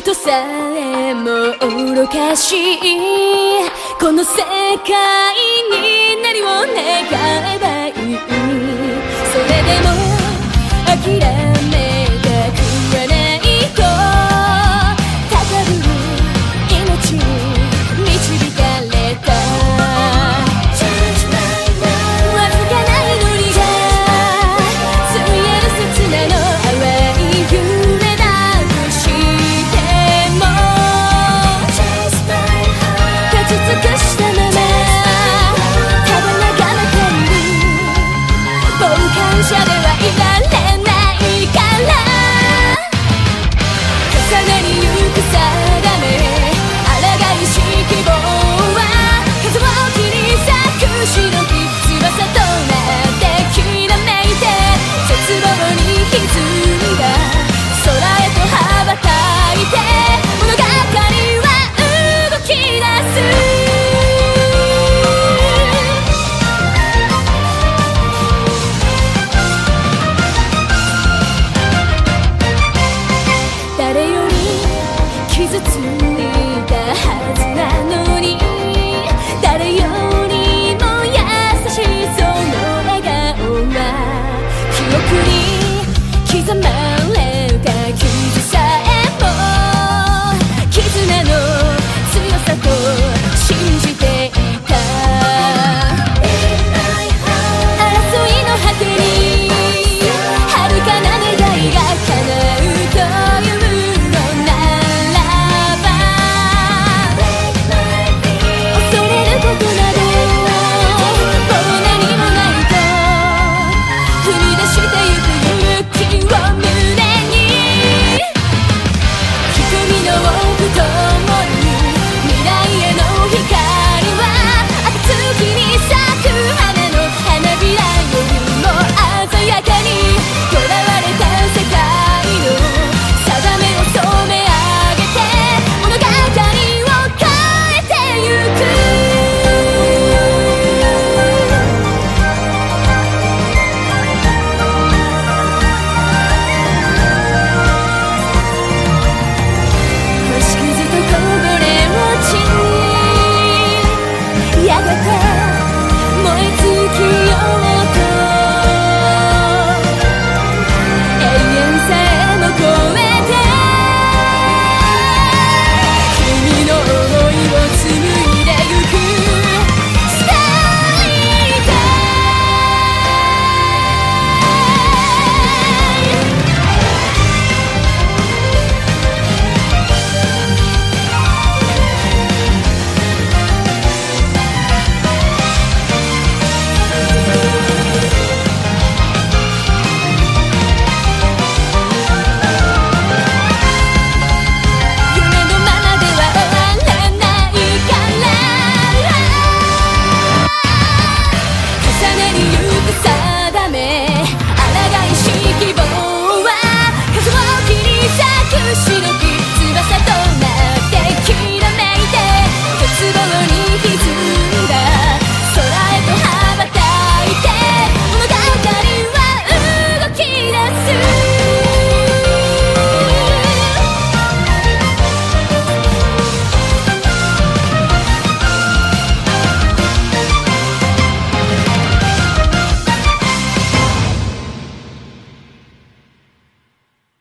さえも愚かしい。この世界に何を願えば感謝ではいない